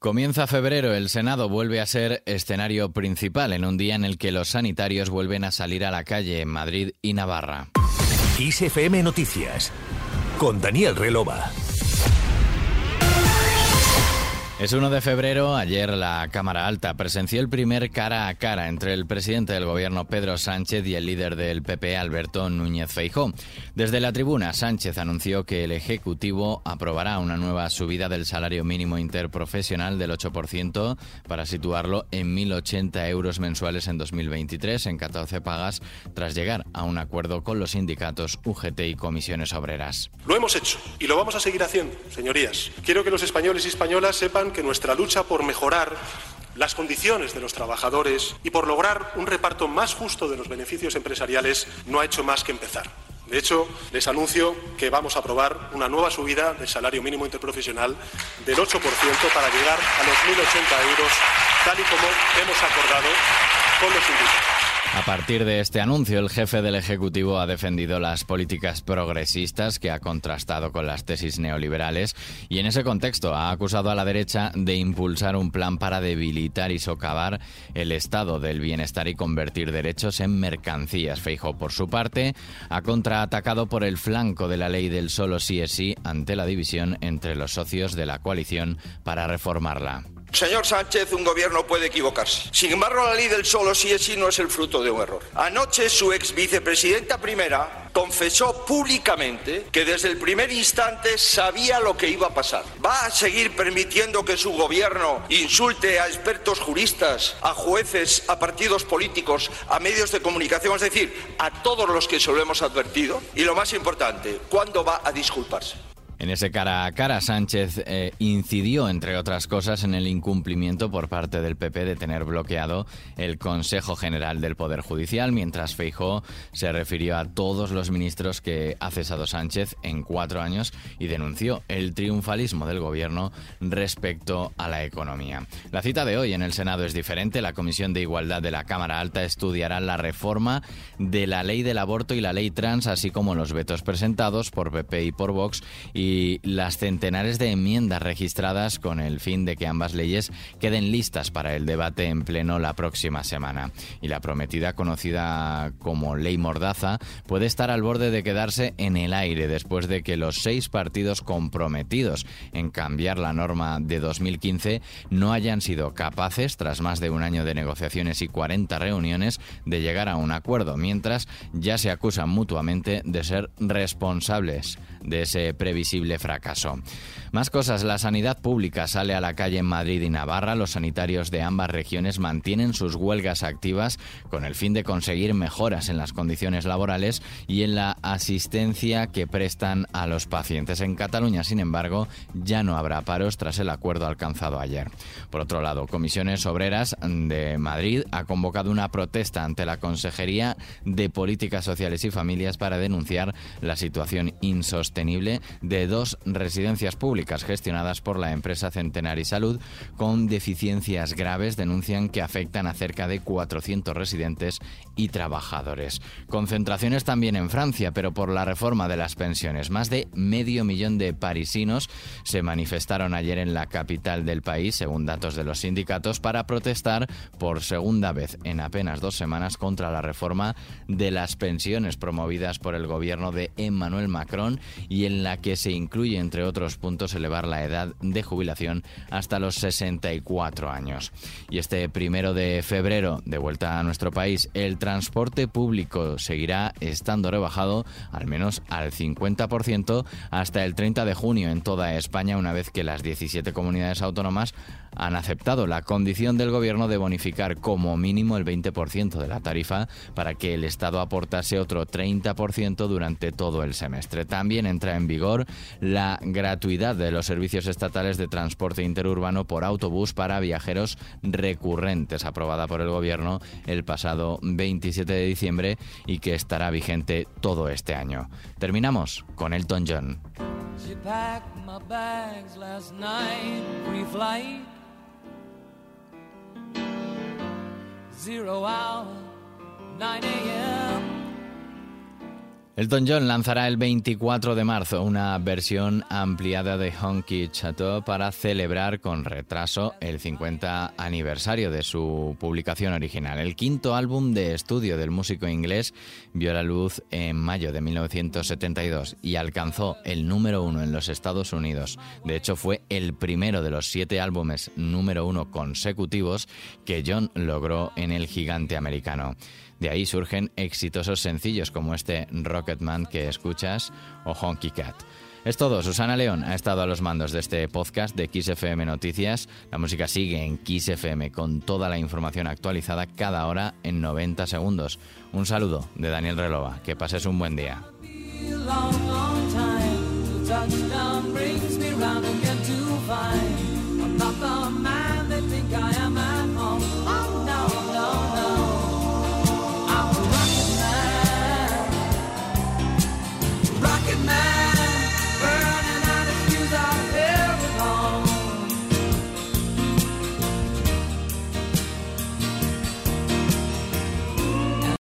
Comienza febrero, el Senado vuelve a ser escenario principal en un día en el que los sanitarios vuelven a salir a la calle en Madrid y Navarra. ISFM Noticias con Daniel Relova. Es 1 de febrero, ayer la Cámara Alta presenció el primer cara a cara entre el presidente del gobierno Pedro Sánchez y el líder del PP Alberto Núñez Feijó. Desde la tribuna, Sánchez anunció que el Ejecutivo aprobará una nueva subida del salario mínimo interprofesional del 8% para situarlo en 1.080 euros mensuales en 2023 en 14 pagas tras llegar a un acuerdo con los sindicatos UGT y comisiones obreras. Lo hemos hecho y lo vamos a seguir haciendo, señorías. Quiero que los españoles y españolas sepan que nuestra lucha por mejorar las condiciones de los trabajadores y por lograr un reparto más justo de los beneficios empresariales no ha hecho más que empezar. De hecho, les anuncio que vamos a aprobar una nueva subida del salario mínimo interprofesional del 8% para llegar a los 1.080 euros, tal y como hemos acordado A partir de este anuncio, el jefe del Ejecutivo ha defendido las políticas progresistas que ha contrastado con las tesis neoliberales y en ese contexto ha acusado a la derecha de impulsar un plan para debilitar y socavar el estado del bienestar y convertir derechos en mercancías. Feijo, por su parte, ha contraatacado por el flanco de la ley del solo sí es sí ante la división entre los socios de la coalición para reformarla. Señor Sánchez, un gobierno puede equivocarse. Sin embargo, la ley del solo sí es sí no es el fruto de un error. Anoche su ex vicepresidenta primera confesó públicamente que desde el primer instante sabía lo que iba a pasar. ¿Va a seguir permitiendo que su gobierno insulte a expertos juristas, a jueces, a partidos políticos, a medios de comunicación, es decir, a todos los que se lo hemos advertido? Y lo más importante, ¿cuándo va a disculparse? En ese cara a cara, Sánchez eh, incidió, entre otras cosas, en el incumplimiento por parte del PP de tener bloqueado el Consejo General del Poder Judicial, mientras Feijó se refirió a todos los ministros que ha cesado Sánchez en cuatro años y denunció el triunfalismo del gobierno respecto a la economía. La cita de hoy en el Senado es diferente. La Comisión de Igualdad de la Cámara Alta estudiará la reforma de la ley del aborto y la ley trans, así como los vetos presentados por PP y por Vox y y las centenares de enmiendas registradas con el fin de que ambas leyes queden listas para el debate en pleno la próxima semana. Y la prometida conocida como Ley Mordaza puede estar al borde de quedarse en el aire después de que los seis partidos comprometidos en cambiar la norma de 2015 no hayan sido capaces, tras más de un año de negociaciones y 40 reuniones, de llegar a un acuerdo, mientras ya se acusan mutuamente de ser responsables de ese previsible fracaso. Más cosas, la sanidad pública sale a la calle en Madrid y Navarra. Los sanitarios de ambas regiones mantienen sus huelgas activas con el fin de conseguir mejoras en las condiciones laborales y en la asistencia que prestan a los pacientes. En Cataluña, sin embargo, ya no habrá paros tras el acuerdo alcanzado ayer. Por otro lado, Comisiones Obreras de Madrid ha convocado una protesta ante la Consejería de Políticas Sociales y Familias para denunciar la situación insostenible de dos residencias públicas gestionadas por la empresa Centenary Salud con deficiencias graves denuncian que afectan a cerca de 400 residentes y trabajadores. Concentraciones también en Francia, pero por la reforma de las pensiones. Más de medio millón de parisinos se manifestaron ayer en la capital del país, según datos de los sindicatos, para protestar por segunda vez en apenas dos semanas contra la reforma de las pensiones promovidas por el gobierno de Emmanuel Macron y en la que se incluye, entre otros puntos, elevar la edad de jubilación hasta los 64 años. Y este primero de febrero, de vuelta a nuestro país, el transporte público seguirá estando rebajado al menos al 50% hasta el 30 de junio en toda España, una vez que las 17 comunidades autónomas han aceptado la condición del gobierno de bonificar como mínimo el 20% de la tarifa para que el Estado aportase otro 30% durante todo el semestre. También entra en vigor la gratuidad de los servicios estatales de transporte interurbano por autobús para viajeros recurrentes, aprobada por el gobierno el pasado 27 de diciembre y que estará vigente todo este año. Terminamos con Elton John. Elton John lanzará el 24 de marzo una versión ampliada de Honky Chateau para celebrar con retraso el 50 aniversario de su publicación original. El quinto álbum de estudio del músico inglés vio la luz en mayo de 1972 y alcanzó el número uno en los Estados Unidos. De hecho, fue el primero de los siete álbumes número uno consecutivos que John logró en el gigante americano. De ahí surgen exitosos sencillos como este Rocketman que escuchas o Honky Cat. Es todo, Susana León ha estado a los mandos de este podcast de XFM Noticias. La música sigue en XFM con toda la información actualizada cada hora en 90 segundos. Un saludo de Daniel Relova, que pases un buen día.